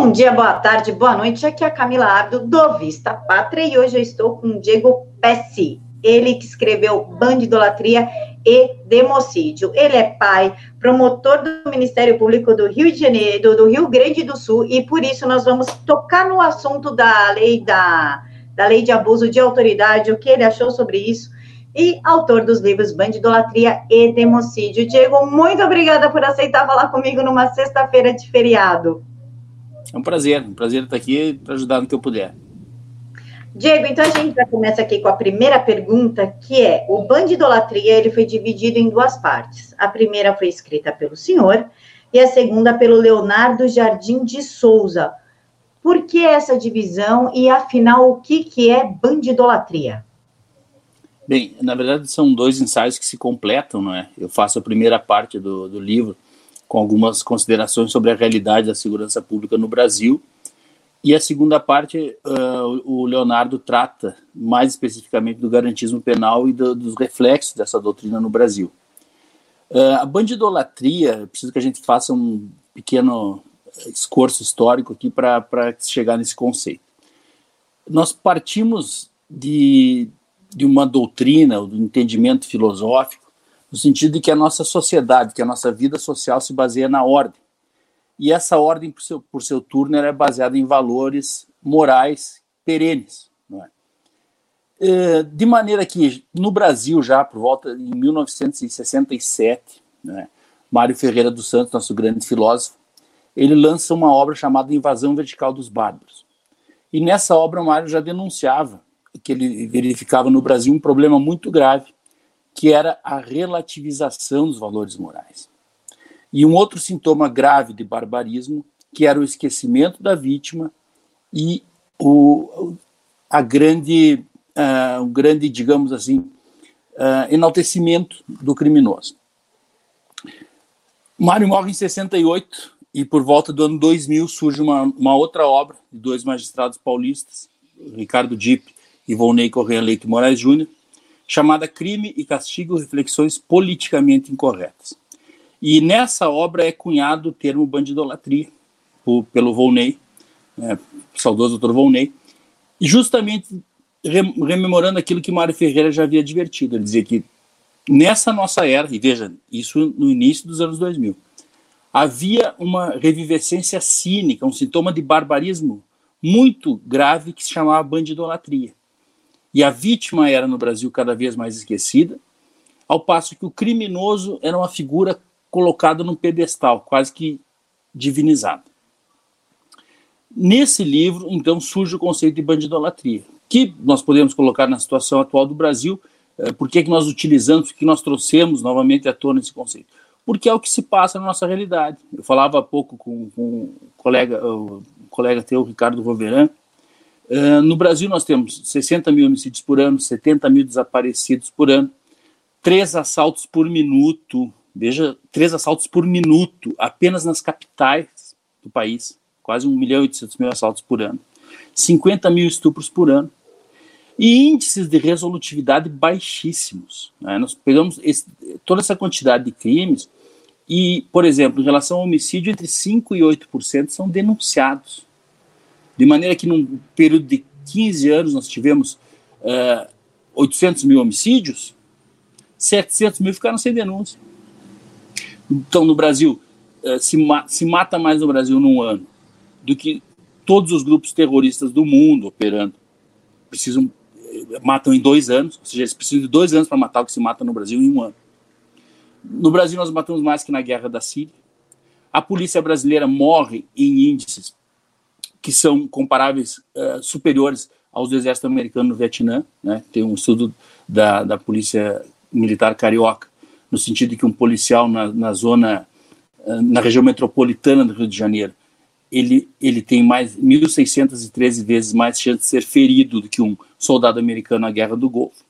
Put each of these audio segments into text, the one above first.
Bom dia, boa tarde, boa noite. Aqui é a Camila Abdo do Vista Pátria e hoje eu estou com o Diego Pessi, ele que escreveu Bandidolatria e Democídio. Ele é pai, promotor do Ministério Público do Rio de Janeiro, do Rio Grande do Sul, e por isso nós vamos tocar no assunto da lei da, da lei de abuso de autoridade, o que ele achou sobre isso, e autor dos livros Bandidolatria e Democídio. Diego, muito obrigada por aceitar falar comigo numa sexta-feira de feriado. É um prazer, um prazer estar aqui para ajudar no que eu puder. Diego, então a gente já começa aqui com a primeira pergunta, que é: o Bandidolatria ele foi dividido em duas partes. A primeira foi escrita pelo senhor e a segunda pelo Leonardo Jardim de Souza. Por que essa divisão e, afinal, o que, que é bandidolatria? Bem, na verdade são dois ensaios que se completam, não é? Eu faço a primeira parte do, do livro com algumas considerações sobre a realidade da segurança pública no Brasil, e a segunda parte, uh, o Leonardo trata mais especificamente do garantismo penal e do, dos reflexos dessa doutrina no Brasil. Uh, a bandidolatria, preciso que a gente faça um pequeno esforço histórico aqui para chegar nesse conceito. Nós partimos de, de uma doutrina, do entendimento filosófico, no sentido de que a nossa sociedade, que a nossa vida social se baseia na ordem. E essa ordem, por seu, por seu turno, era baseada em valores morais perenes. É? é? de maneira que, no Brasil, já por volta de 1967, né, Mário Ferreira dos Santos, nosso grande filósofo, ele lança uma obra chamada Invasão Vertical dos Bárbaros. E nessa obra, Mário já denunciava que ele verificava no Brasil um problema muito grave, que era a relativização dos valores morais. E um outro sintoma grave de barbarismo, que era o esquecimento da vítima e o, a grande, uh, grande, digamos assim, uh, enaltecimento do criminoso. Mário morre em 68 e por volta do ano 2000 surge uma, uma outra obra de dois magistrados paulistas, Ricardo Dipp e Volney Correia Leite Moraes Júnior, chamada Crime e Castigo Reflexões Politicamente Incorretas. E nessa obra é cunhado o termo bandidolatria, por, pelo Volney, né, saudoso doutor Volney, e justamente rememorando aquilo que Mário Ferreira já havia advertido. Ele dizia que nessa nossa era, e veja, isso no início dos anos 2000, havia uma revivescência cínica, um sintoma de barbarismo muito grave que se chamava bandidolatria. E a vítima era no Brasil cada vez mais esquecida, ao passo que o criminoso era uma figura colocado num pedestal, quase que divinizado. Nesse livro, então, surge o conceito de bandidolatria, que nós podemos colocar na situação atual do Brasil. Eh, por que, é que nós utilizamos, por que nós trouxemos novamente à tona esse conceito? Porque é o que se passa na nossa realidade. Eu falava há pouco com, com um colega, o colega teu, Ricardo Roveran. Uh, no Brasil, nós temos 60 mil homicídios por ano, 70 mil desaparecidos por ano, três assaltos por minuto Veja, três assaltos por minuto, apenas nas capitais do país. Quase 1 milhão e 800 mil assaltos por ano. 50 mil estupros por ano. E índices de resolutividade baixíssimos. Né? Nós pegamos esse, toda essa quantidade de crimes e, por exemplo, em relação ao homicídio, entre 5% e 8% são denunciados. De maneira que, num período de 15 anos, nós tivemos uh, eh, 800 mil homicídios, 700 mil ficaram sem denúncia. Então, no Brasil, eh, se, ma se mata mais no Brasil num ano do que todos os grupos terroristas do mundo operando. Precisam, eh, matam em dois anos, ou seja, eles precisam de dois anos para matar o que se mata no Brasil em um ano. No Brasil, nós matamos mais que na guerra da Síria. A polícia brasileira morre em índices que são comparáveis, uh, superiores aos do exército americano no Vietnã. Né? Tem um estudo da, da polícia militar carioca no sentido de que um policial na, na zona, eh, na região metropolitana do Rio de Janeiro, ele, ele tem mais 1.613 vezes mais chance de ser ferido do que um soldado americano na Guerra do Golfo.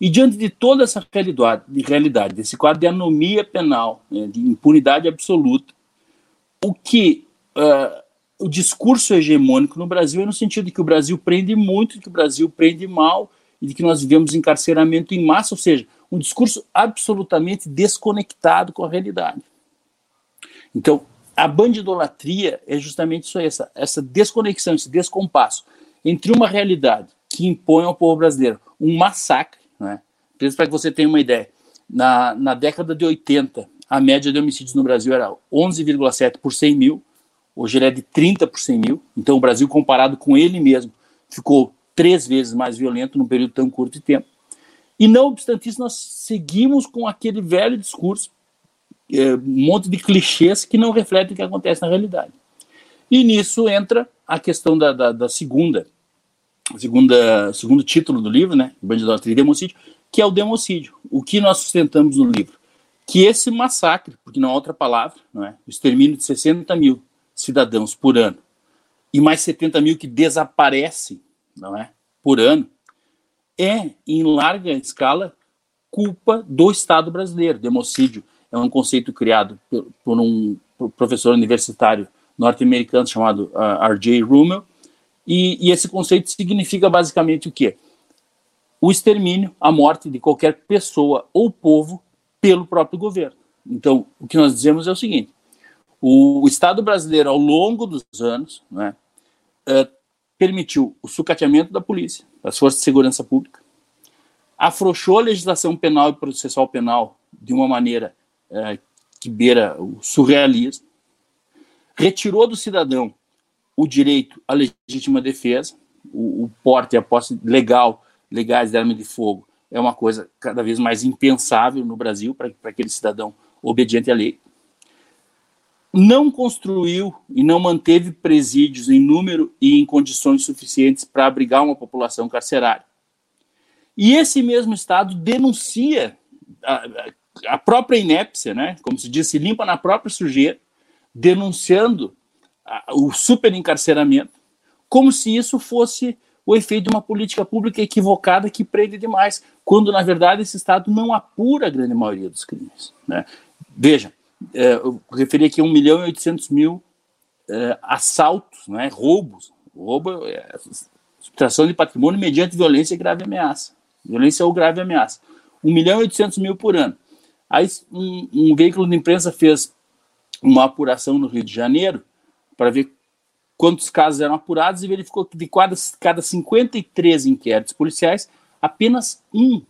E diante de toda essa realidade, de realidade desse quadro de anomia penal, né, de impunidade absoluta, o que uh, o discurso hegemônico no Brasil é no sentido de que o Brasil prende muito, que o Brasil prende mal e de que nós vivemos encarceramento em massa, ou seja, um discurso absolutamente desconectado com a realidade. Então, a bandidolatria é justamente isso aí, essa, essa desconexão, esse descompasso entre uma realidade que impõe ao povo brasileiro um massacre, né? para que você tenha uma ideia, na, na década de 80, a média de homicídios no Brasil era 11,7 por 100 mil, hoje ele é de 30 por 100 mil, então o Brasil, comparado com ele mesmo, ficou três vezes mais violento num período tão curto de tempo. E não obstante isso, nós seguimos com aquele velho discurso, é, um monte de clichês que não refletem o que acontece na realidade. E nisso entra a questão da, da, da segunda, segunda, segundo título do livro, né, Bandidolatria e Democídio, que é o democídio. O que nós sustentamos no livro? Que esse massacre, porque não há outra palavra, não é? o extermínio de 60 mil cidadãos por ano e mais 70 mil que desaparecem não é, por ano, é, em larga escala, culpa do Estado brasileiro. Democídio é um conceito criado por, um professor universitário norte-americano chamado uh, ah, R.J. Rummel, e, e, esse conceito significa basicamente o quê? O extermínio, a morte de qualquer pessoa ou povo pelo próprio governo. Então, o que nós dizemos é o seguinte: o, Estado brasileiro, ao longo dos anos, né, uh, permitiu o sucateamento da polícia, das forças de segurança pública, afrouxou a legislação penal e processual penal de uma maneira é, que beira o surrealismo, retirou do cidadão o direito à legítima defesa, o, o porte e a posse legal, legais de arma de fogo é uma coisa cada vez mais impensável no Brasil para aquele cidadão obediente à lei não construiu e não manteve presídios em número e em condições suficientes para abrigar uma população carcerária. E esse mesmo Estado denuncia a, a própria inépcia, né? como se diz, se limpa na própria sujeira, denunciando a, o superencarceramento, como se isso fosse o efeito de uma política pública equivocada que prende demais, quando, na verdade, esse Estado não apura a grande maioria dos crimes. Né? Veja, é, eu referi aqui 1 milhão e 800 mil é, assaltos, né, roubos. Roubo é subtração de patrimônio mediante violência e grave ameaça. Violência ou grave ameaça. 1 milhão e 800 mil por ano. Aí um, um veículo de imprensa fez uma apuração no Rio de Janeiro para ver quantos casos eram apurados e verificou que de cada, cada 53 inquéritos policiais, apenas um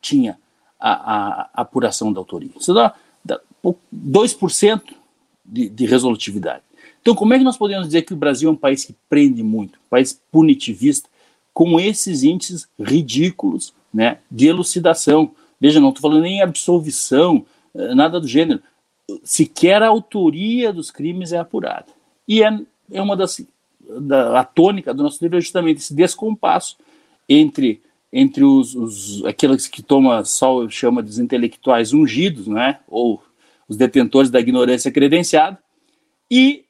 tinha a, a, a apuração da autoria. Isso dá 2% de, de resolutividade. Então, como é que nós podemos dizer que o Brasil é um país que prende muito, um país punitivista, com esses índices ridículos né, de elucidação? Veja, não estou falando nem absolvição, eh, nada do gênero. Sequer a autoria dos crimes é apurada. E é, é uma das. Da, a tônica do nosso livro é justamente esse descompasso entre entre os, os aqueles que toma sol chama de intelectuais ungidos, né, ou os detentores da ignorância credenciada, e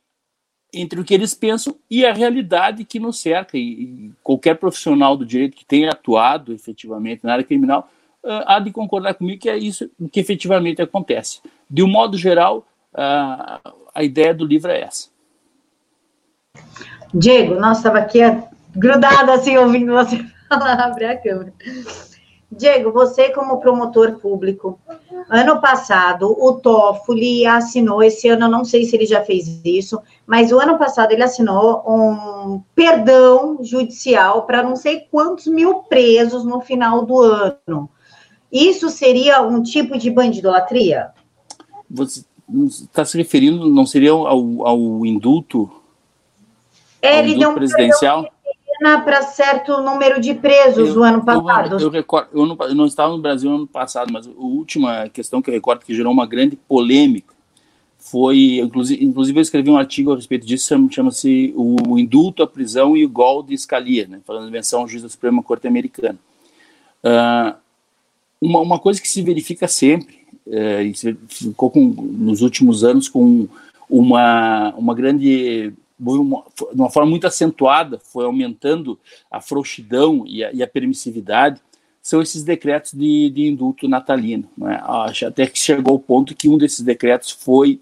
entre o que eles pensam e a realidade que nos cerca. E, qualquer profissional do direito que tenha atuado efetivamente na área criminal uh, há de concordar comigo que é isso que efetivamente acontece. De um modo geral, uh, a ideia do livro é essa. Diego, nossa, estava aqui grudada assim ouvindo você falar, abre a câmera. Diego, você como promotor público, ano passado o Toffoli assinou, esse ano eu não sei se ele já fez isso, mas o ano passado ele assinou um perdão judicial para não sei quantos mil presos no final do ano. Isso seria um tipo de bandidolatria? Você está se referindo, não seria ao, ao indulto, ao ele indulto deu um presidencial? Perdão para certo número de presos eu, o ano passado. Eu, eu, recordo, eu, não, eu não estava no Brasil no ano passado, mas a última questão que eu recordo que gerou uma grande polêmica foi, inclusive, inclusive eu escrevi um artigo a respeito disso, chama-se o indulto, a prisão e o gol de Scalia, né, falando de menção ao juiz da Suprema Corte Americana. Uh, uma, uma coisa que se verifica sempre, uh, e ficou com, nos últimos anos com uma, uma grande de uma forma muito acentuada, foi aumentando a frouxidão e a, e a permissividade, são esses decretos de, de indulto natalino. Né? Até que chegou ao ponto que um desses decretos foi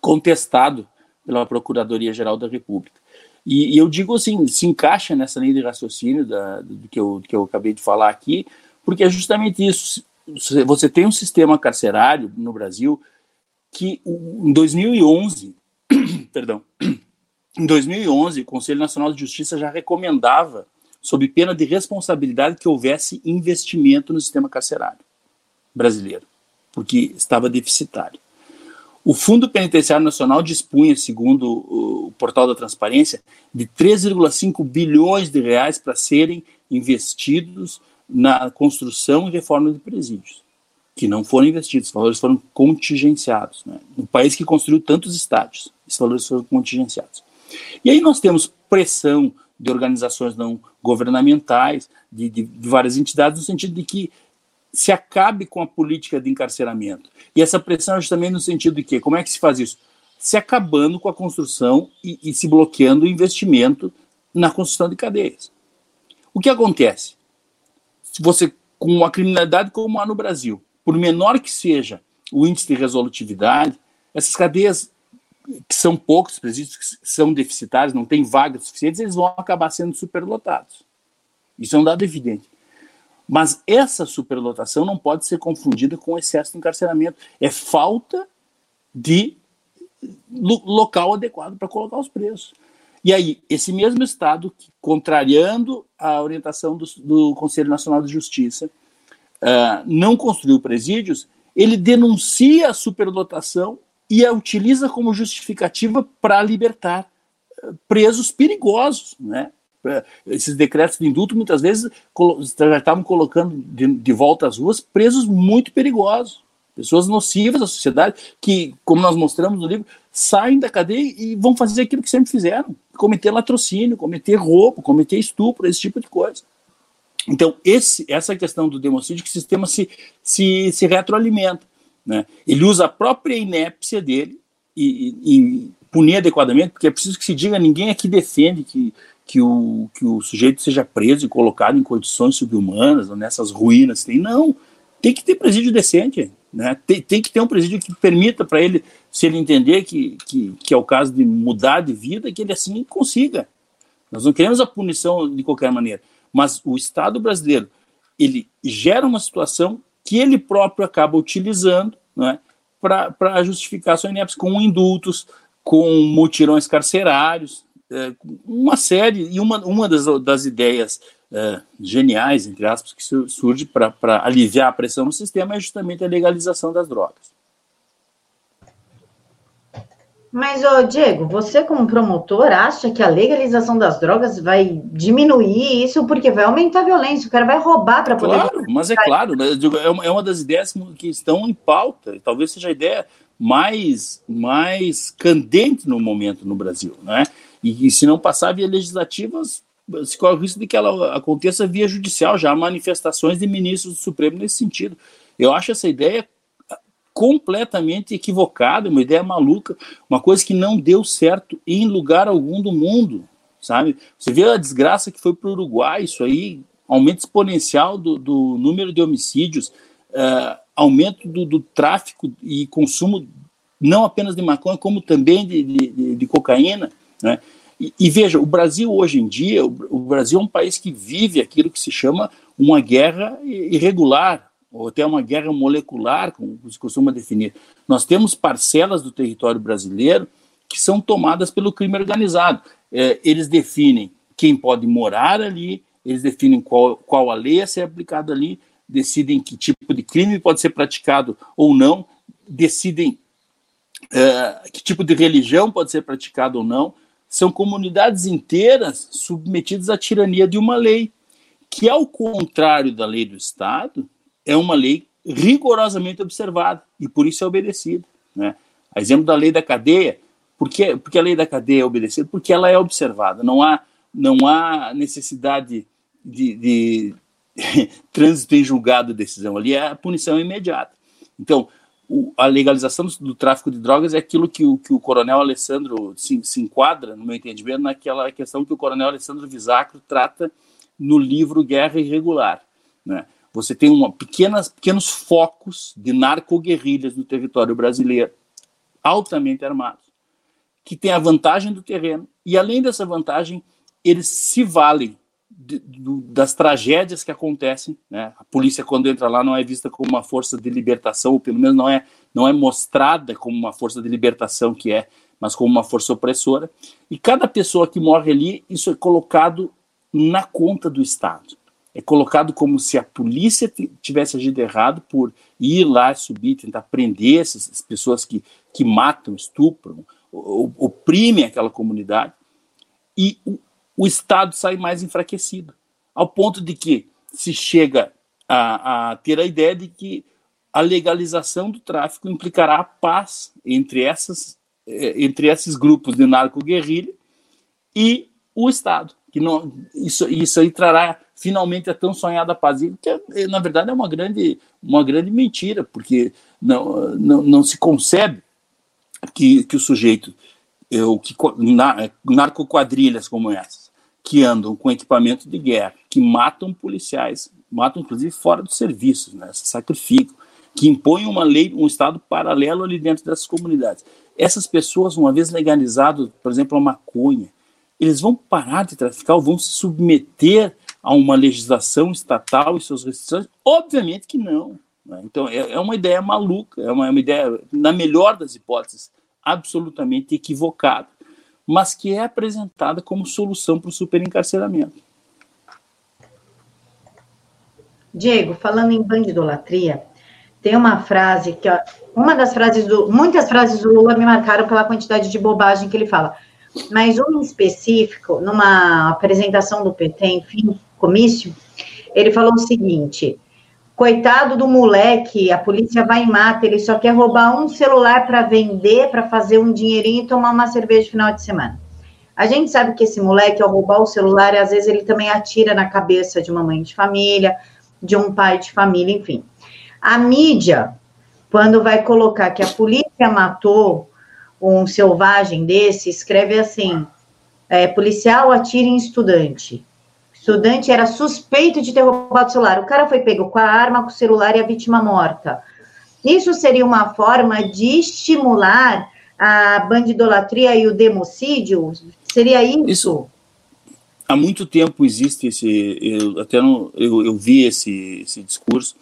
contestado pela Procuradoria-Geral da República. E, e, eu digo assim, se encaixa nessa linha de raciocínio da, do, que eu, do que eu acabei de falar aqui, porque é justamente isso. Você tem um sistema carcerário no Brasil que em 2011, perdão, em 2011, o Conselho Nacional de Justiça já recomendava, sob pena de responsabilidade, que houvesse investimento no sistema carcerário brasileiro, porque estava deficitário. O Fundo Penitenciário Nacional dispunha, segundo o portal da Transparência, de 3,5 bilhões de reais para serem investidos na construção e reforma de presídios, que não foram investidos, os valores foram contingenciados. Né? No país que construiu tantos estádios, esses valores foram contingenciados. E aí nós temos pressão de organizações não governamentais, de, de, de várias entidades, no sentido de que se acabe com a política de encarceramento. E essa pressão é justamente no sentido de que, como é que se faz isso? Se acabando com a construção e, e se bloqueando o investimento na construção de cadeias. O que acontece? Se você, com a criminalidade como há no Brasil, por menor que seja o índice de resolutividade, essas cadeias que são poucos presídios que são deficitários, não tem vagas suficientes, eles vão acabar sendo superlotados. Isso é um dado evidente. Mas essa superlotação não pode ser confundida com excesso de encarceramento. É falta de local adequado para colocar os preços. E aí, esse mesmo Estado, contrariando a orientação do, do Conselho Nacional de Justiça, uh, não construiu presídios, ele denuncia a superlotação e a utiliza como justificativa para libertar uh, presos perigosos, né? esses decretos de indulto muitas vezes já estavam colocando de, de, volta às ruas presos muito perigosos, pessoas nocivas à sociedade, que, como nós mostramos no livro, saem da cadeia e vão fazer aquilo que sempre fizeram: cometer latrocínio, cometer roubo, cometer estupro, esse tipo de coisa. Então, esse, essa questão do democídio, que o sistema se, se, se retroalimenta. Né? Ele usa a própria inépcia dele e, e, e punir adequadamente, porque é preciso que se diga: ninguém aqui defende que que o, que o sujeito seja preso e colocado em condições subhumanas, nessas ruínas. Tem, não, tem que ter presídio decente. Né? Tem, tem que ter um presídio que permita para ele, se ele entender que, que, que é o caso de mudar de vida, que ele assim consiga. Nós não queremos a punição de qualquer maneira, mas o Estado brasileiro ele gera uma situação que ele próprio acaba utilizando né, para justificar sua inépcia, com indultos, com mutirões carcerários, é, uma série, e uma, uma das, das ideias é, geniais, entre aspas, que surge para aliviar a pressão no sistema é justamente a legalização das drogas. Mas, ô, Diego, você como promotor acha que a legalização das drogas vai diminuir isso porque vai aumentar a violência, o cara vai roubar para poder... Claro, mas é claro, né, é, é uma das ideias que estão em pauta, talvez seja a ideia mais, mais candente no momento no Brasil, né? E, e se não passar via legislativa, se corre o risco de que ela aconteça via judicial, já há manifestações de ministros do Supremo nesse sentido. Eu acho essa ideia completamente equivocada, uma ideia maluca, uma coisa que não deu certo em lugar algum do mundo, sabe? Você vê a desgraça que foi para o Uruguai, isso aí, aumento exponencial do, do número de homicídios, uh, aumento do, do, tráfico e consumo não apenas de maconha, como também de, de, de cocaína, né? E, e, veja, o Brasil hoje em dia, o, o, Brasil é um país que vive aquilo que se chama uma guerra irregular, ou até uma guerra molecular, como se costuma definir. Nós temos parcelas do território brasileiro que são tomadas pelo crime organizado. É, eles definem quem pode morar ali, eles definem qual, qual a lei a ser aplicada ali, decidem que tipo de crime pode ser praticado ou não, decidem é, que tipo de religião pode ser praticado ou não, são comunidades inteiras submetidas à tirania de uma lei, que, ao contrário da lei do Estado, é uma lei rigorosamente observada e por isso é obedecida. Né? A exemplo da lei da cadeia, por que, porque a lei da cadeia é obedecida? Porque ela é observada, não há, não há necessidade de, de trânsito em julgado de decisão, ali é a punição imediata. Então, o, a legalização do, do, tráfico de drogas é aquilo que o, que o coronel Alessandro se, se, enquadra, no meu entendimento, naquela questão que o coronel Alessandro Visacro trata no livro Guerra Irregular. Né? Você tem uma pequenas, pequenos focos de narcoguerrilhas no território brasileiro, altamente armados, que têm a vantagem do terreno, e além dessa vantagem, eles se valem de, das tragédias que acontecem. Né? A polícia, quando entra lá, não é vista como uma força de libertação, ou pelo menos não é não é mostrada como uma força de libertação que é, mas como uma força opressora. E cada pessoa que morre ali, isso é colocado na conta do Estado. É colocado como se a polícia tivesse agido errado por ir lá, subir, tentar prender essas pessoas que, que matam, estupram, oprimem aquela comunidade. E o, o Estado sai mais enfraquecido, ao ponto de que se chega a, a ter a ideia de que a legalização do tráfico implicará a paz entre, essas, eh, entre esses grupos de narco-guerrilha e o Estado. Que não, isso, isso aí trará finalmente a tão sonhada paz, que é, na verdade é uma grande, uma grande mentira, porque não, não, não se concebe que, que o sujeito, eu, que, na, narco-quadrilhas como essas, que andam com equipamento de guerra, que matam policiais, matam inclusive fora dos serviços, né, se sacrificam, que impõem uma lei, um Estado paralelo ali dentro dessas comunidades. Essas pessoas, uma vez legalizado, por exemplo, a maconha, eles vão parar de traficar vão se submeter a uma legislação estatal e suas restrições? Obviamente que não. Né? Então, é, é, uma ideia maluca, é uma, é uma ideia, na melhor das hipóteses, absolutamente equivocada, mas que é apresentada como solução para o superencarceramento. Diego, falando em bandidolatria, tem uma frase que uma das frases do muitas frases do Lula me marcaram pela quantidade de bobagem que ele fala. Mas um específico, numa apresentação do PT, enfim, comício, ele falou o seguinte: coitado do moleque, a polícia vai e mata, ele só quer roubar um celular para vender, para fazer um dinheirinho e tomar uma cerveja no final de semana. A gente sabe que esse moleque, ao roubar o celular, às vezes ele também atira na cabeça de uma mãe de família, de um pai de família, enfim. A mídia, quando vai colocar que a polícia matou um selvagem desse, escreve assim: é, policial atira em estudante. Estudante era suspeito de ter roubado o celular. O cara foi pego com a arma, com o celular e a vítima morta. Isso seria uma forma de estimular a bandidolatria e o democídio? Seria isso? isso há muito tempo existe esse. Eu, até no, eu, eu vi esse, esse discurso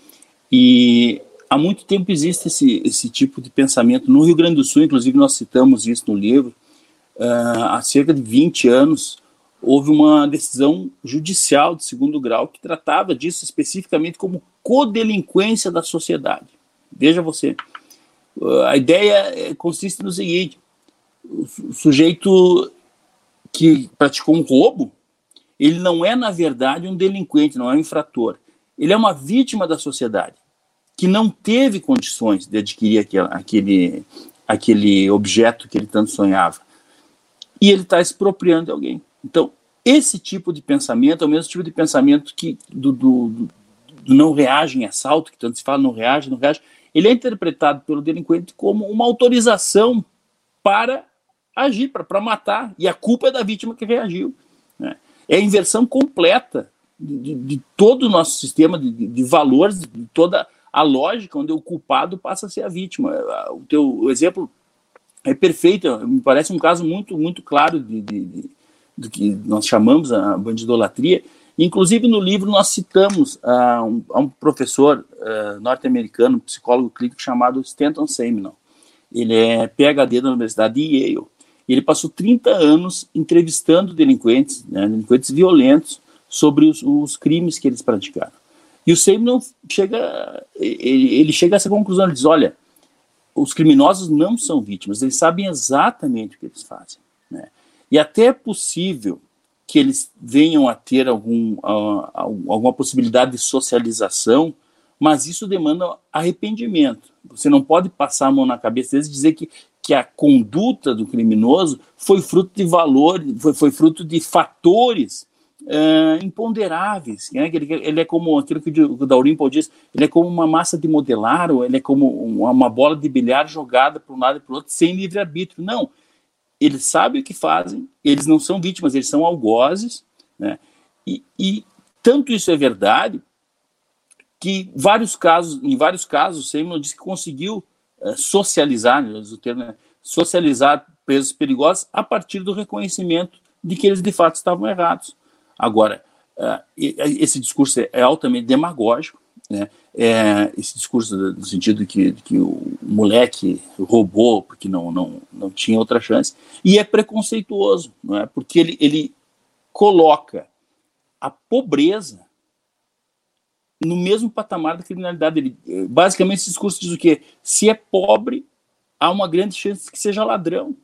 e há muito tempo existe esse, esse tipo de pensamento. No Rio Grande do Sul, inclusive, nós citamos isso no livro, uh, há cerca de 20 anos, houve uma decisão judicial de segundo grau que tratava disso especificamente como codelinquência da sociedade. Veja você, uh, a ideia consiste no seguinte: o sujeito que praticou um roubo, ele não é, na verdade, um delinquente, não é um infrator. Ele é uma vítima da sociedade que não teve condições de adquirir aquele, aquele, aquele objeto que ele tanto sonhava. E ele está expropriando alguém. Então, esse tipo de pensamento é o mesmo tipo de pensamento que do, do, do, do não reage em assalto, que tanto se fala, não reage, não reage. Ele é interpretado pelo delinquente como uma autorização para agir, para matar. E a culpa é da vítima que reagiu. Né? É a inversão completa de, de, de todo o nosso sistema de, de valores, de toda a lógica onde o culpado passa a ser a vítima. O teu o exemplo é perfeito, me parece um caso muito, muito claro de do que nós chamamos a bandidolatria. Inclusive, no livro, nós citamos a um, a um professor uh, norte-americano, psicólogo clínico, chamado Stanton Seminole. Ele é PhD da Universidade de Yale. Ele passou 30 anos entrevistando delinquentes, né, delinquentes violentos, sobre os, os crimes que eles praticaram. E o Seymour chega, ele, ele chega a essa conclusão, ele diz, olha, os criminosos não são vítimas, eles sabem exatamente o que eles fazem. E até é possível que eles venham a ter algum, alguma possibilidade de socialização, mas isso demanda arrependimento. Você não pode passar a mão na cabeça deles e dizer que, que a conduta do criminoso foi fruto de valor, foi, foi fruto de fatores uh, imponderáveis. Né? Ele, ele, é como aquilo que o Daurimpo diz, ele é como uma massa de modelar, ou ele é como uma bola de bilhar jogada para um lado e para o outro, sem livre-arbítrio. Não. Eles sabem o que fazem, eles não são vítimas, eles são algozes. Né? E, e tanto isso é verdade que vários casos, em vários casos, Seymour disse que conseguiu uh, socializar, o termo é, socializar presos perigosos a partir do reconhecimento de que eles de fato estavam errados. Agora, uh, esse discurso é altamente demagógico, né, é, esse discurso no sentido que, que, o moleque roubou porque não, não, não tinha outra chance, e é preconceituoso, não é? porque ele, ele coloca a pobreza no mesmo patamar da criminalidade. Ele, basicamente, esse discurso diz o quê? Se é pobre, há uma grande chance que seja ladrão.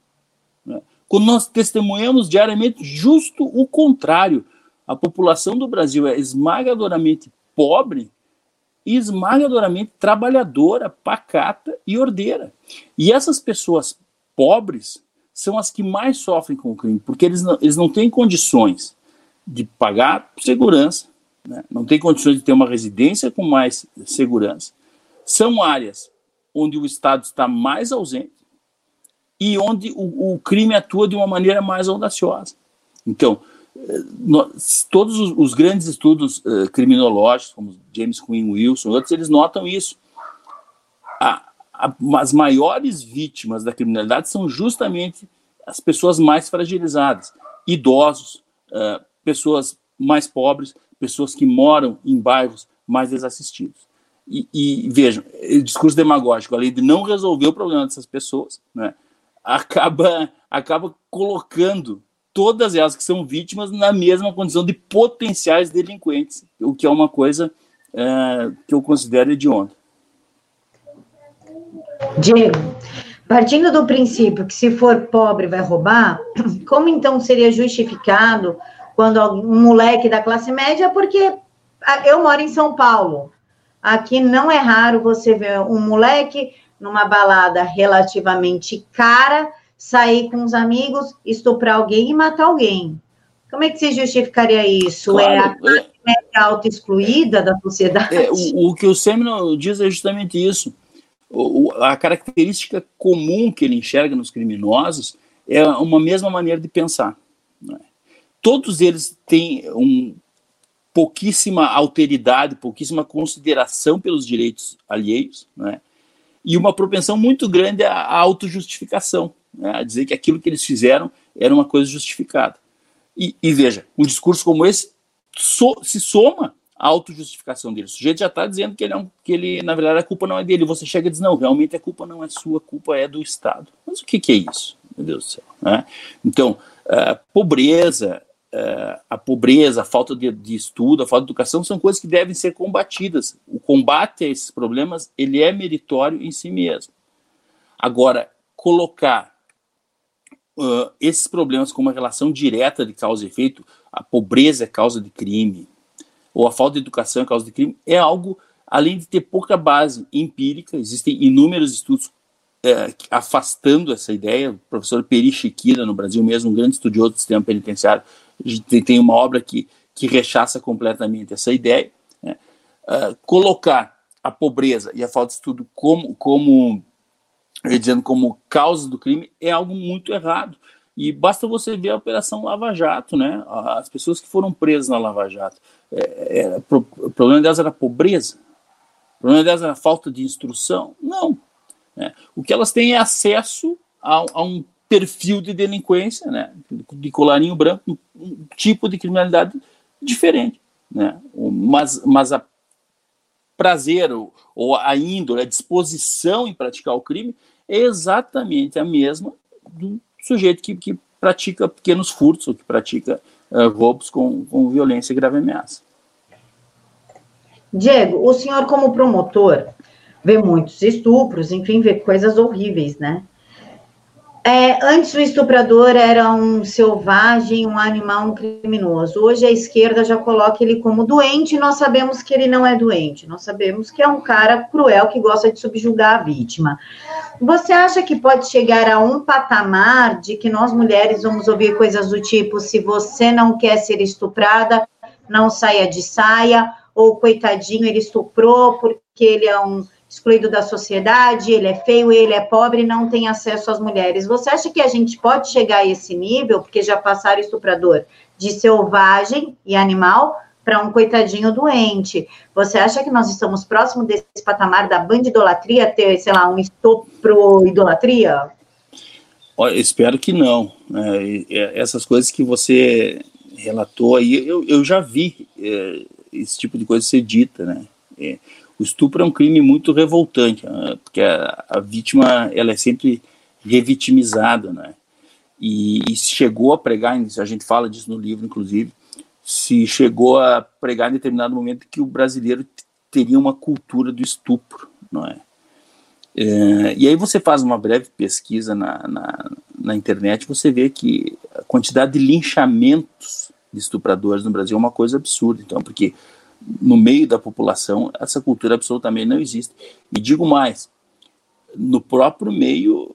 Né? Quando nós testemunhamos diariamente justo o contrário, a população do Brasil é esmagadoramente pobre esmagadoramente trabalhadora, pacata e ordeira. E essas pessoas pobres são as que mais sofrem com o crime, porque eles não, eles não têm condições de pagar segurança, né? não têm condições de ter uma residência com mais segurança. São áreas onde o Estado está mais ausente e onde o, o crime atua de uma maneira mais audaciosa. Então, todos os, os, grandes estudos uh, criminológicos, como James Quinn Wilson, outros, eles notam isso. A, a, as maiores vítimas da criminalidade são justamente as pessoas mais fragilizadas, idosos, uh, pessoas mais pobres, pessoas que moram em bairros mais desassistidos. E, e vejam, o discurso demagógico, além de não resolver o problema dessas pessoas, né, acaba, acaba colocando todas elas que são vítimas na mesma condição de potenciais delinquentes, o que é uma coisa é, que eu considero hedionda. Diego, partindo do princípio que se for pobre vai roubar, como então seria justificado quando um moleque da classe média, porque eu moro em São Paulo, aqui não é raro você ver um moleque numa balada relativamente cara, sair com os amigos, estuprar alguém e matar alguém. Como é que você justificaria isso? Claro, é a é, auto-excluída da sociedade? É, o, o, que o Semino diz é justamente isso. O, a característica comum que ele enxerga nos criminosos é uma mesma maneira de pensar. Né? Todos eles têm um, pouquíssima alteridade, pouquíssima consideração pelos direitos alheios, né? e uma propensão muito grande à autojustificação né, a dizer que aquilo que eles fizeram era uma coisa justificada. E, e veja, um discurso como esse so, se soma à autojustificação dele. O sujeito já está dizendo que ele, é um, que ele, na verdade, a culpa não é dele. Você chega e diz, não, realmente a culpa não é sua, a culpa é do Estado. Mas o que, que é isso? Meu Deus do céu. Né? Então, uh, pobreza, uh, a pobreza, a falta de, de, estudo, a falta de educação são coisas que devem ser combatidas. O combate a esses problemas, ele é meritório em si mesmo. Agora, colocar uh, esses problemas com uma relação direta de causa e efeito, a pobreza é causa de crime, ou a falta de educação é causa de crime, é algo, além de ter pouca base empírica, existem inúmeros estudos afastando essa ideia. O professor Peri Chiquira, no Brasil mesmo, um grande estudioso do sistema penitenciário, tem uma obra que, que rechaça completamente essa ideia. Né? Uh, colocar a pobreza e a falta de estudo como, como dizendo como causa do crime é algo muito errado. E basta você ver a Operação Lava Jato, né? As pessoas que foram presas na Lava Jato. É, é, o problema delas era a pobreza? O problema delas era a falta de instrução? Não. Né? O que elas têm é acesso a, a um perfil de delinquência, né? de colarinho branco, um tipo de criminalidade diferente. Né? Mas, mas a prazer ou, ou a índole, a disposição em praticar o crime é exatamente a mesma do sujeito que, que pratica pequenos furtos ou que pratica uh, roubos com, com violência e grave ameaça. Diego, o senhor como promotor vê muitos estupros, enfim, vê coisas horríveis, né? É, antes o estuprador era um selvagem, um animal, um criminoso. Hoje a esquerda já coloca ele como doente e nós sabemos que ele não é doente. Nós sabemos que é um cara cruel que gosta de subjugar a vítima. Você acha que pode chegar a um patamar de que nós mulheres vamos ouvir coisas do tipo: se você não quer ser estuprada, não saia de saia, ou coitadinho, ele estuprou porque ele é um excluído da sociedade, ele é feio, ele é pobre, não tem acesso às mulheres. Você acha que a gente pode chegar a esse nível, porque já passaram estuprador de selvagem e animal para um coitadinho doente? Você acha que nós estamos próximo desse patamar da bandidolatria, ter, sei lá, um estupro idolatria? Olha, espero que não. É, essas coisas que você relatou aí, eu, eu já vi é, esse tipo de coisa ser dita, né? É, o estupro é um crime muito revoltante, né? porque a, a, vítima ela é sempre revitimizada, né? E, e chegou a pregar, a gente fala disso no livro, inclusive, se chegou a pregar em determinado momento que o brasileiro teria uma cultura do estupro, não é? é e aí você faz uma breve pesquisa na, na, na, internet, você vê que a quantidade de linchamentos de estupradores no Brasil é uma coisa absurda, então, porque no meio da população essa cultura absolutamente não existe. E digo mais, no próprio meio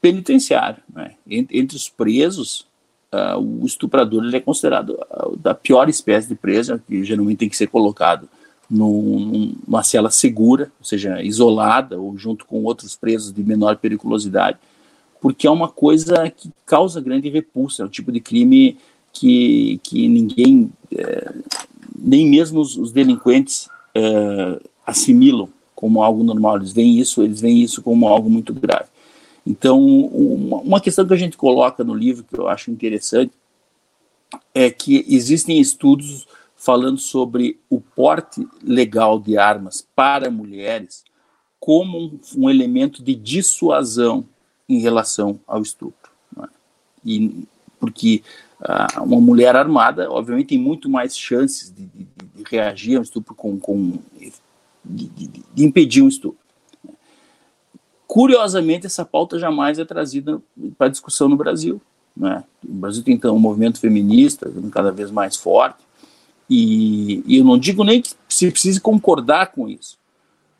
penitenciário, né? entre, entre os presos, uh, o estuprador ele é considerado uh, da pior espécie de presa, que geralmente tem que ser colocado num, numa cela segura, ou seja, isolada ou junto com outros presos de menor periculosidade, porque é uma coisa que causa grande repulsa, é um tipo de crime que, que ninguém, é, nem mesmo os, os delinquentes é, assimilam como algo normal, eles veem isso, eles veem isso como algo muito grave. Então, uma questão que a gente coloca no livro, que eu acho interessante, é que existem estudos falando sobre o porte legal de armas para mulheres como um, um elemento de dissuasão em relação ao estupro. É? E porque ah, uma mulher armada, obviamente, tem muito mais chances de, de, de reagir a um estupro com, com de, de, impedir um estupro. Curiosamente, essa pauta jamais é trazida para discussão no Brasil. Né? O Brasil tem então um movimento feminista cada vez mais forte, e, e eu não digo nem que se precise concordar com isso,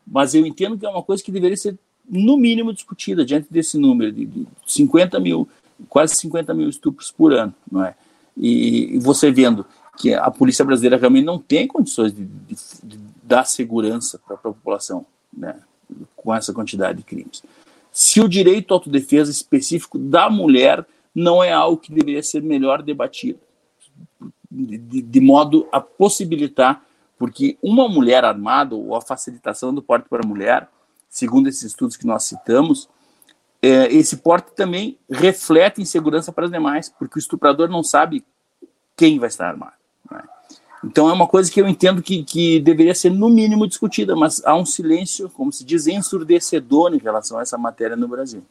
mas eu entendo que é uma coisa que deveria ser, no mínimo, discutida diante desse número de, de 50 mil, quase 50 mil estupros por ano. Não é? e, e você vendo que a polícia brasileira realmente não tem condições de, de, de dar segurança para a população. Né? com essa quantidade de crimes. Se o direito à autodefesa específico da mulher não é algo que deveria ser melhor debatido, de, de, modo a possibilitar, porque uma mulher armada, ou a facilitação do porte para a mulher, segundo esses estudos que nós citamos, é, esse porte também reflete insegurança para as demais, porque o estuprador não sabe quem vai estar armado. Né? Então é uma coisa que eu entendo que, que deveria ser no mínimo discutida, mas há um silêncio, como se diz, ensurdecedor em relação a essa matéria no Brasil.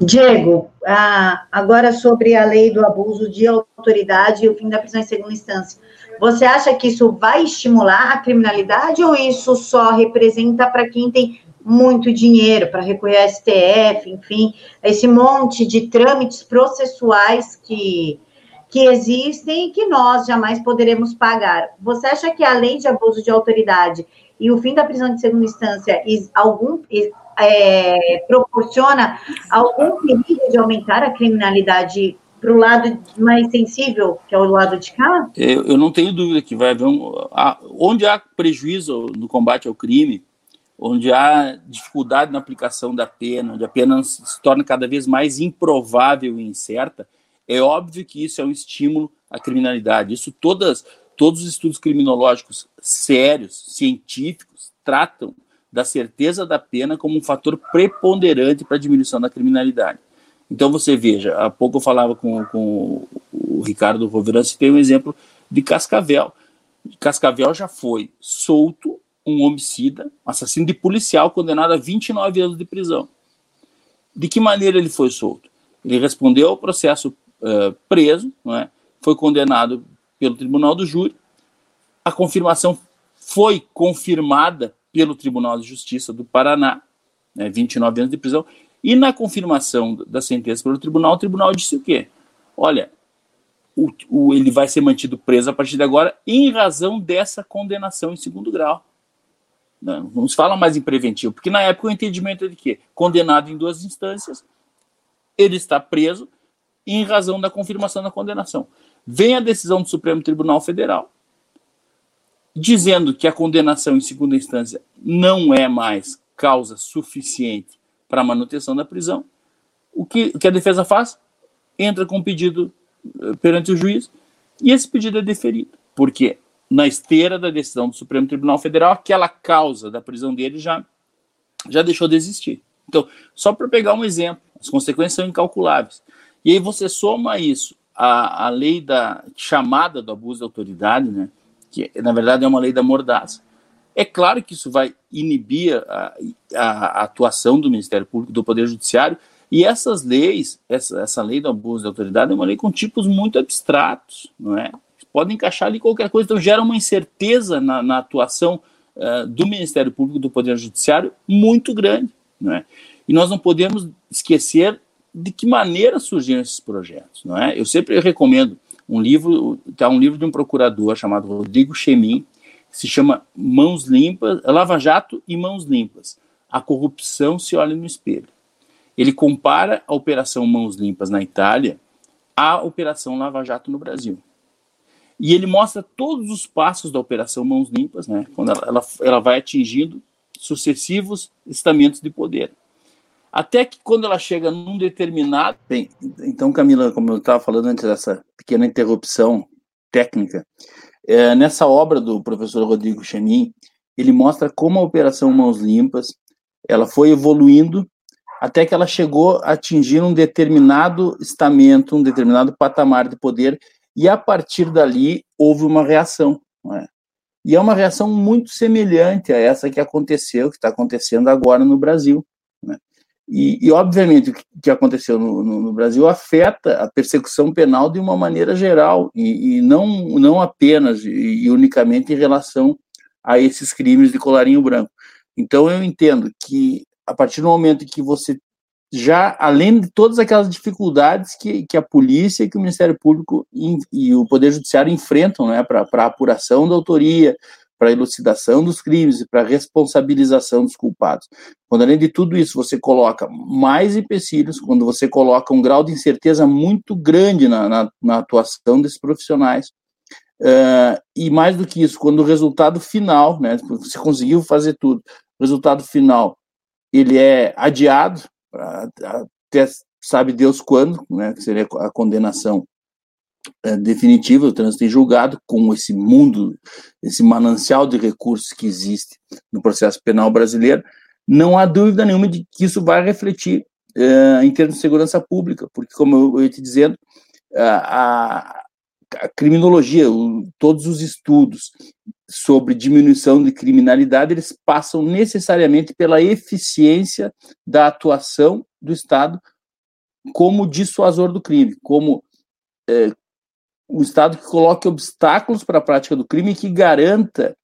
Diego, ah, agora sobre a lei do abuso de autoridade e o fim da prisão em segunda instância. Você acha que isso vai estimular a criminalidade ou isso só representa para quem tem muito dinheiro para recorrer ao STF, enfim, esse monte de trâmites processuais que que existem e que nós jamais poderemos pagar. Você acha que a lei de abuso de autoridade e o fim da prisão de segunda instância algum, é, proporciona algum perigo de aumentar a criminalidade para o lado mais sensível, que é o lado de cá? Eu, eu não tenho dúvida que vai haver um, onde há prejuízo no combate ao crime, onde há dificuldade na aplicação da pena, onde a pena se torna cada vez mais improvável e incerta, é óbvio que isso é um estímulo à criminalidade. Isso todas, todos os estudos criminológicos sérios, científicos, tratam da certeza da pena como um fator preponderante para a diminuição da criminalidade. Então você veja, há pouco eu falava com, com o Ricardo Roveran, tem um exemplo de Cascavel. Cascavel já foi solto um homicida, assassino de policial, condenado a 29 anos de prisão. De que maneira ele foi solto? Ele respondeu ao processo uh, preso, é? foi condenado pelo Tribunal do Júri. A confirmação foi confirmada pelo Tribunal de Justiça do Paraná, né, 29 anos de prisão, e na confirmação da sentença pelo tribunal, o tribunal disse o quê? Olha, o, o, ele vai ser mantido preso a partir de agora em razão dessa condenação em segundo grau. Não, não se fala mais em preventivo, porque na época o entendimento é de que, condenado em duas instâncias, ele está preso em razão da confirmação da condenação. Vem a decisão do Supremo Tribunal Federal dizendo que a condenação em segunda instância não é mais causa suficiente para a manutenção da prisão. O que, o que a defesa faz? Entra com um pedido eh, perante o juiz e esse pedido é deferido. Porque na esteira da decisão do Supremo Tribunal Federal, aquela causa da prisão dele já, já deixou de existir. Então, só para pegar um exemplo, as consequências são incalculáveis. E aí você soma isso à, à lei da chamada do abuso da autoridade, né, que na verdade é uma lei da mordaça. É claro que isso vai inibir a, a, a atuação do Ministério Público, do Poder Judiciário, e essas leis, essa, essa lei do abuso de autoridade é uma lei com tipos muito abstratos, não é? Pode encaixar ali qualquer coisa, então gera uma incerteza na, na atuação uh, do Ministério Público, do Poder Judiciário, muito grande, não é? E nós não podemos esquecer de que maneira surgiram esses projetos, não é? Eu sempre recomendo um livro, tá um livro de um procurador chamado Rodrigo Chemin, que se chama Mãos Limpas, Lava Jato e Mãos Limpas. A corrupção se olha no espelho. Ele compara a operação Mãos Limpas na Itália à operação Lava Jato no Brasil. E ele mostra todos os passos da operação Mãos Limpas, né, quando ela, ela, ela vai atingindo sucessivos estamentos de poder. Até que quando ela chega num determinado. Bem, então, Camila, como eu estava falando antes dessa pequena interrupção técnica, é, nessa obra do professor Rodrigo Chemin, ele mostra como a Operação Mãos Limpas ela foi evoluindo até que ela chegou a atingir um determinado estamento, um determinado patamar de poder, e a partir dali houve uma reação. É? E é uma reação muito semelhante a essa que aconteceu, que está acontecendo agora no Brasil. E, e, obviamente, o que aconteceu no, no, no, Brasil afeta a persecução penal de uma maneira geral, e, e não, não apenas e, e unicamente em relação a esses crimes de colarinho branco. Então, eu entendo que, a partir do momento que você já, além de todas aquelas dificuldades que, que a polícia, que o Ministério Público e, e o Poder Judiciário enfrentam né, para apuração da autoria, para elucidação dos crimes e para responsabilização dos culpados. Quando, além de tudo isso, você coloca mais empecilhos, quando você coloca um grau de incerteza muito grande na, na, na atuação desses profissionais, uh, e mais do que isso, quando o resultado final, né, você conseguiu fazer tudo, o resultado final, ele é adiado, até sabe Deus quando, né, que seria a condenação é, definitiva, o trânsito em julgado, com esse mundo, esse manancial de recursos que existe no processo penal brasileiro, não há dúvida nenhuma de que isso vai refletir é, em termos de segurança pública, porque, como eu ia te dizendo, a, a criminologia, o, todos os estudos sobre diminuição de criminalidade, eles passam necessariamente pela eficiência da atuação do Estado como dissuasor do crime, como é, Estado que coloque obstáculos para a prática do crime e que garanta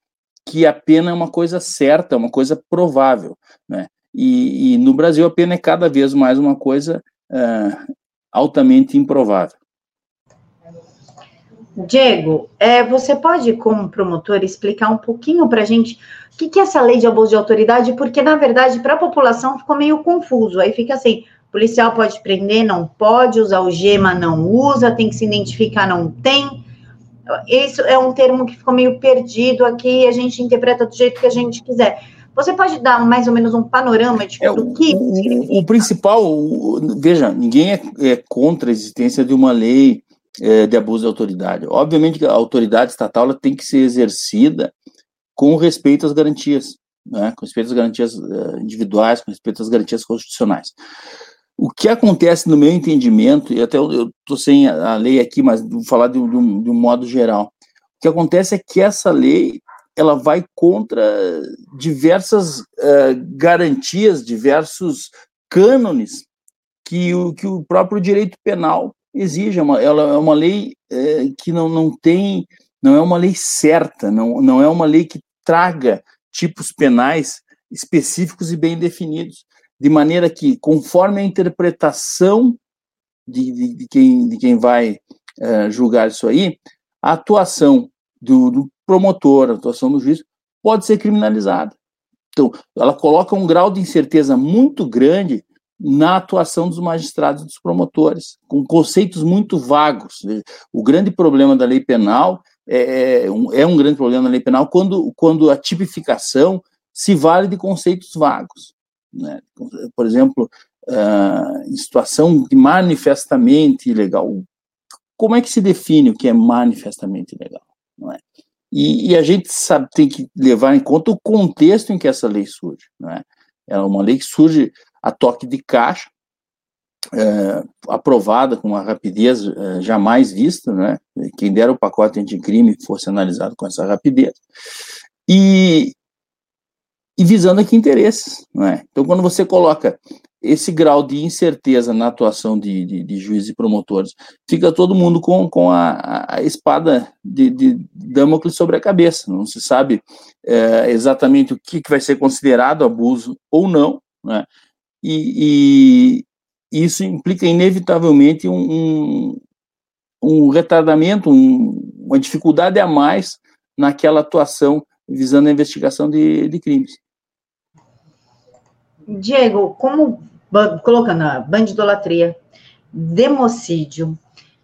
que a pena é uma coisa certa, uma coisa provável. Né? E, e no Brasil a pena é cada vez mais uma coisa uh, altamente improvável. Diego, é, você pode, como promotor, explicar um pouquinho para a gente o que, que é essa lei de abuso de autoridade? Porque, na verdade, para a população ficou meio confuso. Aí fica assim: policial pode prender, não pode, usar o gema, não usa, tem que se identificar, não tem. Isso é um termo que ficou meio perdido aqui, a gente interpreta do jeito que a gente quiser. Você pode dar mais ou menos um panorama de é, o que o, o, principal, veja, ninguém é, é, contra a existência de uma lei é, de abuso de autoridade. Obviamente que a autoridade estatal tem que ser exercida com respeito às garantias, né, com respeito às garantias uh, individuais, com respeito às garantias constitucionais. O que acontece no meu entendimento, e até eu estou sem a, lei aqui, mas vou falar de, de, um, de um modo geral. O que acontece é que essa lei ela vai contra diversas uh, garantias, diversos cânones que o, que o próprio direito penal exige. É uma, ela é uma lei uh, que não, não tem, não é uma lei certa, não, não é uma lei que traga tipos penais específicos e bem definidos de maneira que, conforme a interpretação de, de, de quem, de quem vai uh, julgar isso aí, a atuação do, do, promotor, a atuação do juiz, pode ser criminalizada. Então, ela coloca um grau de incerteza muito grande na atuação dos magistrados e dos promotores, com conceitos muito vagos. O grande problema da lei penal é, é, um, é um grande problema da lei penal quando, quando a tipificação se vale de conceitos vagos. Né? Por exemplo, uh, em situação de manifestamente ilegal. Como é que se define o que é manifestamente ilegal? Não é? E, e, a gente sabe, tem que levar em conta o contexto em que essa lei surge. Não é? é uma lei que surge a toque de caixa, é, aprovada com uma rapidez é, jamais vista, né? Quem dera o pacote anticrime fosse analisado com essa rapidez. E, e visando aqui interesses, não é? Então, quando você coloca esse grau de incerteza na atuação de, de, de juízes e promotores, fica todo mundo com, com a, a espada de, de Damocles sobre a cabeça. Não se sabe é, exatamente o que, que vai ser considerado abuso ou não, né? E, e isso implica inevitavelmente um, um, retardamento, um, uma dificuldade a mais naquela atuação visando a investigação de, de crimes. Diego, como colocando a bandidolatria, democídio,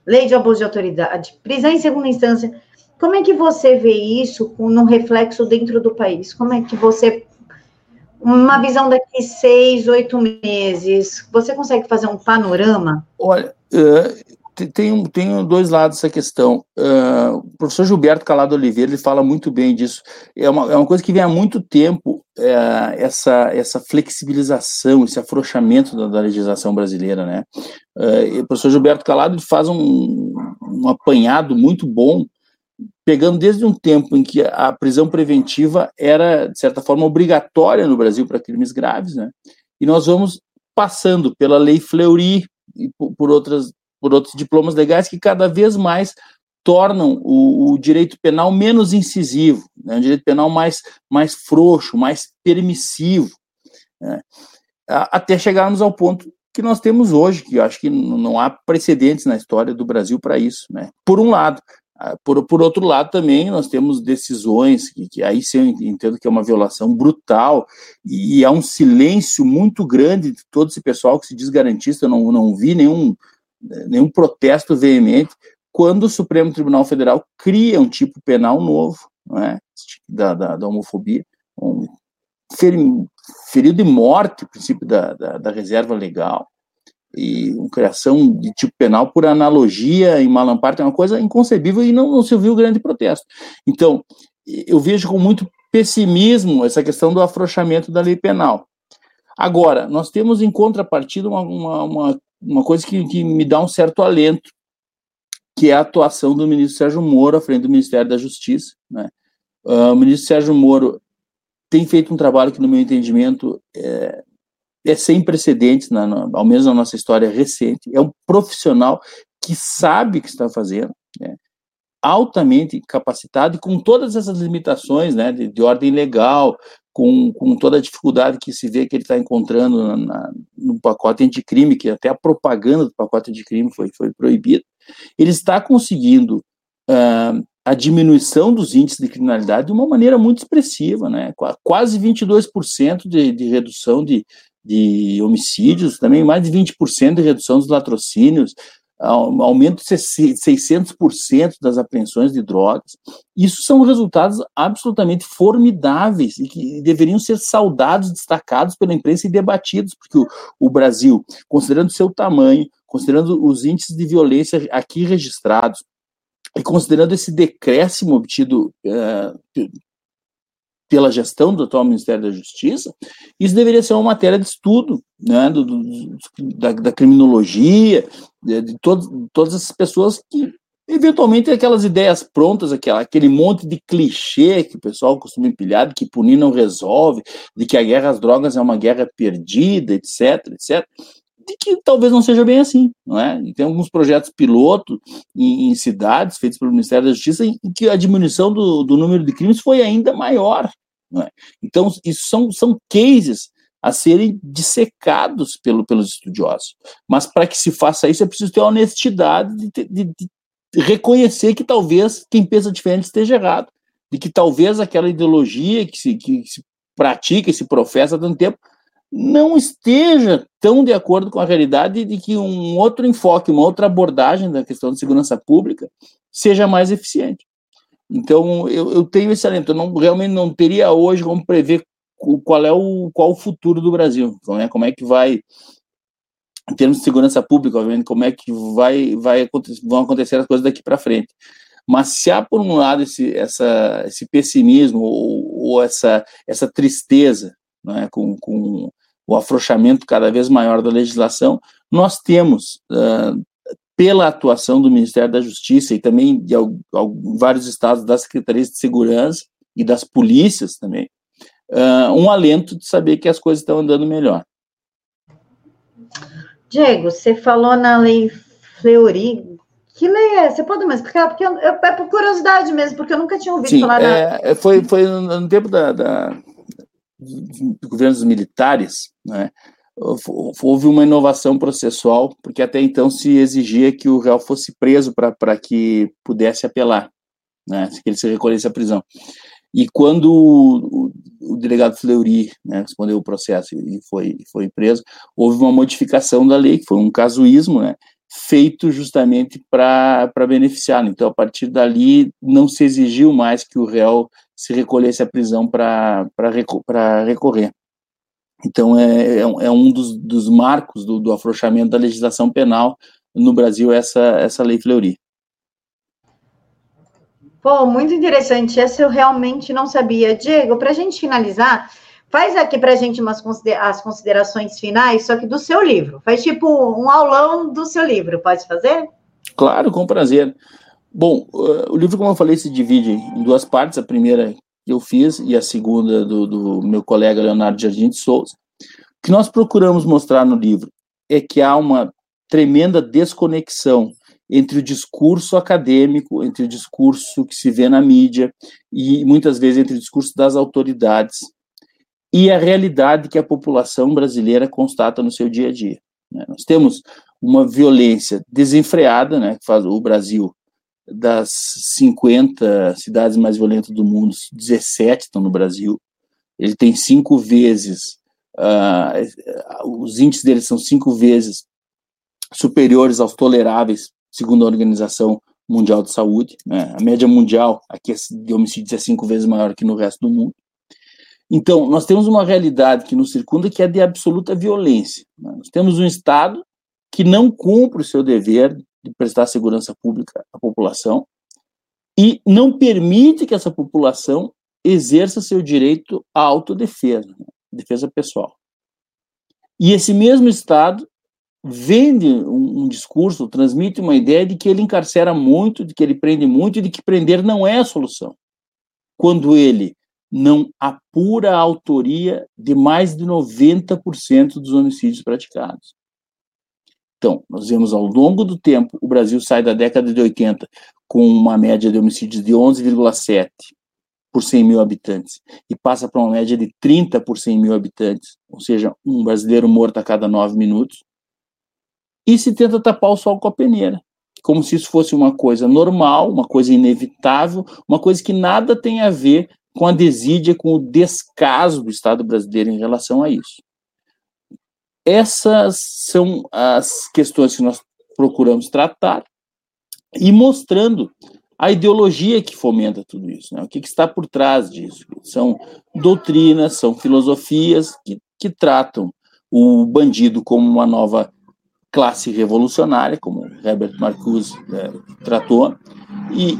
lei de abuso de autoridade, prisão em segunda instância, como é que você vê isso no reflexo dentro do país? Como é que você uma visão daqui seis, oito meses, você consegue fazer um panorama? Olha, uh, tem, tem dois lados essa questão. Uh, o professor Gilberto Calado Oliveira ele fala muito bem disso. É uma, é uma coisa que vem há muito tempo, uh, essa, essa flexibilização, esse afrouxamento da, da legislação brasileira. Né? o professor Gilberto Calado ele faz um, um apanhado muito bom pegando desde um tempo em que a prisão preventiva era, de certa forma, obrigatória no Brasil para crimes graves, né? E nós vamos passando pela Lei Fleury e por, outras, por outros diplomas legais que cada vez mais tornam o, o direito penal menos incisivo, né? um direito penal mais, mais frouxo, mais permissivo, né? até chegarmos ao ponto que nós temos hoje, que eu acho que não há precedentes na história do Brasil para isso. Né? Por um lado, por, por outro lado, também nós temos decisões que, que aí sim eu entendo que é uma violação brutal e, e há um silêncio muito grande de todo esse pessoal que se diz garantista. Eu não, não vi nenhum, nenhum protesto veemente quando o Supremo Tribunal Federal cria um tipo penal novo é? da, da, da, homofobia, um ferido de morte, princípio da, da, da reserva legal e criação de tipo penal por analogia em Malamparte é uma coisa inconcebível e não, não se ouviu grande protesto. Então, eu vejo com muito pessimismo essa questão do afrouxamento da lei penal. Agora, nós temos em contrapartida uma, uma, uma, uma coisa que, que me dá um certo alento, que é a atuação do ministro Sérgio Moro à frente do Ministério da Justiça. Né? Uh, o ministro Sérgio Moro tem feito um trabalho que, no meu entendimento, é, é sem precedentes, na, na, ao menos na nossa história recente. É um profissional que sabe o que está fazendo, né, altamente capacitado e com todas essas limitações né, de, de ordem legal, com, com, toda a dificuldade que se vê que ele está encontrando na, no pacote anticrime, que até a propaganda do pacote anticrime foi, foi proibida, ele está conseguindo uh, a diminuição dos índices de criminalidade de uma maneira muito expressiva, né? quase 22% de, de redução de, de homicídios, também mais de 20% de redução dos latrocínios, aumento de 600% das apreensões de drogas. Isso são resultados absolutamente formidáveis e que deveriam ser saudados, destacados pela imprensa e debatidos, porque o, o Brasil, considerando seu tamanho, considerando os índices de violência aqui registrados, e considerando esse decréscimo obtido uh, pela gestão do atual Ministério da Justiça, isso deveria ser uma matéria de estudo né, do, do, da, da, criminologia, de, de todas essas pessoas que, eventualmente, aquelas ideias prontas, aquela, aquele monte de clichê que o pessoal costuma empilhar, de que punir não resolve, de que a guerra às drogas é uma guerra perdida, etc, etc, de que talvez não seja bem assim, não é? E tem alguns projetos piloto em, em, cidades feitos pelo Ministério da Justiça em, em que a diminuição do, do, número de crimes foi ainda maior, não é? Então, isso são, são cases a serem dissecados pelo, pelos estudiosos. Mas para que se faça isso, é preciso ter a honestidade de, de, de reconhecer que talvez quem pensa diferente esteja errado, de que talvez aquela ideologia que se, que se pratica e se professa há tanto tempo não esteja tão de acordo com a realidade de que um outro enfoque, uma outra abordagem da questão de segurança pública seja mais eficiente. Então, eu, eu tenho esse alento, eu não, realmente não teria hoje como prever qual é o, qual o futuro do Brasil, como é, como é que vai, em termos de segurança pública, obviamente, como é que vai, vai vão acontecer as coisas daqui para frente. Mas se há, por um lado, esse, essa, esse pessimismo ou, ou essa, essa tristeza né, com, com o afrouxamento cada vez maior da legislação, Nós temos, uh, pela atuação do Ministério da Justiça e também de vários estados das secretarias de segurança e das polícias também, uh, um alento de saber que as coisas estão andando melhor. Diego, você falou na lei Fleury. Que lei é? Você pode me explicar? Porque eu, eu, é por curiosidade mesmo, porque eu nunca tinha ouvido Sim, falar é, na... foi, foi no tempo da, da, governos militares, né? houve uma inovação processual, porque até então se exigia que o réu fosse preso para que pudesse apelar, né, que ele se recolhesse à prisão. E quando o, o delegado Fleury né, respondeu o processo e foi, foi preso, houve uma modificação da lei, que foi um casuísmo, né, feito justamente para beneficiar. Então, a partir dali, não se exigiu mais que o réu se recolhesse à prisão para recorrer. Então, é, é, é um dos, dos marcos do, do, afrouxamento da legislação penal no Brasil, essa, essa lei Fleury. Pô, muito interessante. Essa eu realmente não sabia. Diego, para a gente finalizar, faz aqui para a gente umas as considerações finais, só que do seu livro. Faz tipo um aulão do seu livro. Pode fazer? Claro, com prazer. Bom, uh, o livro, como eu falei, se divide em duas partes. A primeira que eu fiz e a segunda do, do meu colega Leonardo Jardim de Souza. O que nós procuramos mostrar no livro é que há uma tremenda desconexão entre o discurso acadêmico, entre o discurso que se vê na mídia e muitas vezes entre o discurso das autoridades e a realidade que a população brasileira constata no seu dia a dia. Né? Nós temos uma violência desenfreada, né, que faz o Brasil das 50 cidades mais violentas do mundo, 17 estão no Brasil. Ele tem cinco vezes, uh, os índices dele são cinco vezes superiores aos toleráveis, segundo a Organização Mundial de Saúde. Né? A média mundial aqui de homicídios é cinco vezes maior que no resto do mundo. Então, nós temos uma realidade que nos circunda que é de absoluta violência. Né? Nós temos um Estado que não cumpre o seu dever de prestar segurança pública à população e não permite que essa população exerça seu direito à autodefesa, né? defesa pessoal. E esse mesmo Estado vende um, um, discurso, transmite uma ideia de que ele encarcera muito, de que ele prende muito de que prender não é a solução. Quando ele não apura a autoria de mais de 90% dos homicídios praticados. Então, nós vemos ao longo do tempo, o Brasil sai da década de 80 com uma média de homicídios de 11,7 por 100 mil habitantes e passa para uma média de 30 por 100 mil habitantes, ou seja, um brasileiro morto a cada nove minutos, e se tenta tapar o sol com a peneira, como se isso fosse uma coisa normal, uma coisa inevitável, uma coisa que nada tem a ver com a desídia, com o descaso do Estado brasileiro em relação a isso. Essas são as questões que nós procuramos tratar e mostrando a ideologia que fomenta tudo isso, né? o que, que, está por trás disso. São doutrinas, são filosofias que, que tratam o bandido como uma nova classe revolucionária, como Herbert Marcuse é, tratou, e,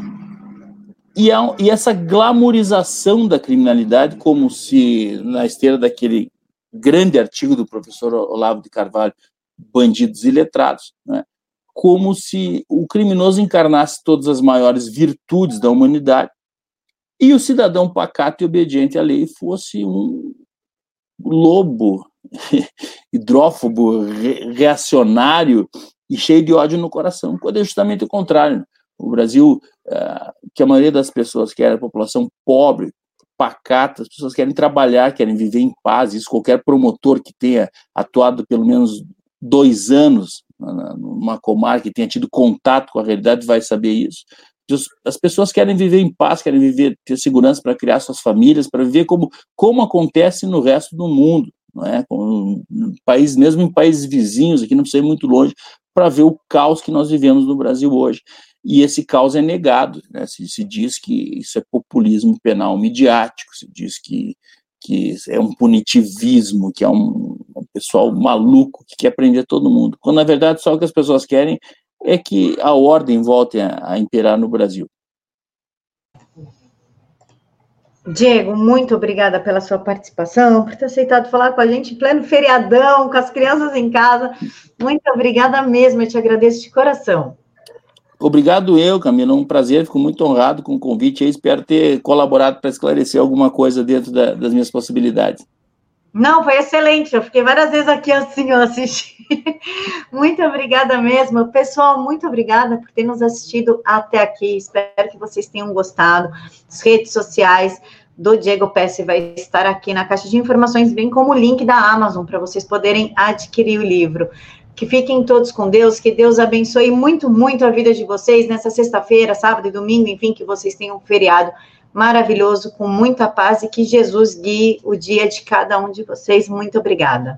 e, a, e essa glamorização da criminalidade, como se na esteira daquele grande artigo do professor Olavo de Carvalho, Bandidos e Letrados, né? como se o criminoso encarnasse todas as maiores virtudes da humanidade e o cidadão pacato e obediente à lei fosse um lobo hidrófobo, reacionário e cheio de ódio no coração, quando é justamente o contrário. O Brasil, eh, que a maioria das pessoas quer, a população pobre, pacata, as pessoas querem trabalhar, querem viver em paz. Isso qualquer promotor que tenha atuado pelo menos dois anos numa comarca, que tenha tido contato com a realidade, vai saber isso. As pessoas querem viver em paz, querem viver, ter segurança para criar suas famílias, para viver como, como acontece no resto do mundo, não é? Com, país, mesmo em países vizinhos, aqui não precisa ir muito longe, para ver o caos que nós vivemos no Brasil hoje e esse caos é negado. Né? Se, se, diz que isso é populismo penal midiático, se diz que, que é um punitivismo, que é um, um pessoal maluco que quer prender todo mundo, quando na verdade só o que as pessoas querem é que a ordem volte a, a imperar no Brasil. Diego, muito obrigada pela sua participação, por ter aceitado falar com a gente em pleno feriadão, com as crianças em casa. Muito obrigada mesmo, eu te agradeço de coração. Obrigado eu, Camila, um prazer, fico muito honrado com o convite e espero ter colaborado para esclarecer alguma coisa dentro da, das minhas possibilidades. Não, foi excelente. Eu fiquei várias vezes aqui assim, eu assisti. muito obrigada mesmo. Pessoal, muito obrigada por ter nos assistido até aqui. Espero que vocês tenham gostado. As redes sociais do Diego Pesce vai estar aqui na caixa de informações, bem como o link da Amazon para vocês poderem adquirir o livro. Que fiquem todos com Deus, que Deus abençoe muito, muito a vida de vocês nessa sexta-feira, sábado e domingo, enfim, que vocês tenham um feriado maravilhoso, com muita paz e que Jesus guie o dia de cada um de vocês. Muito obrigada.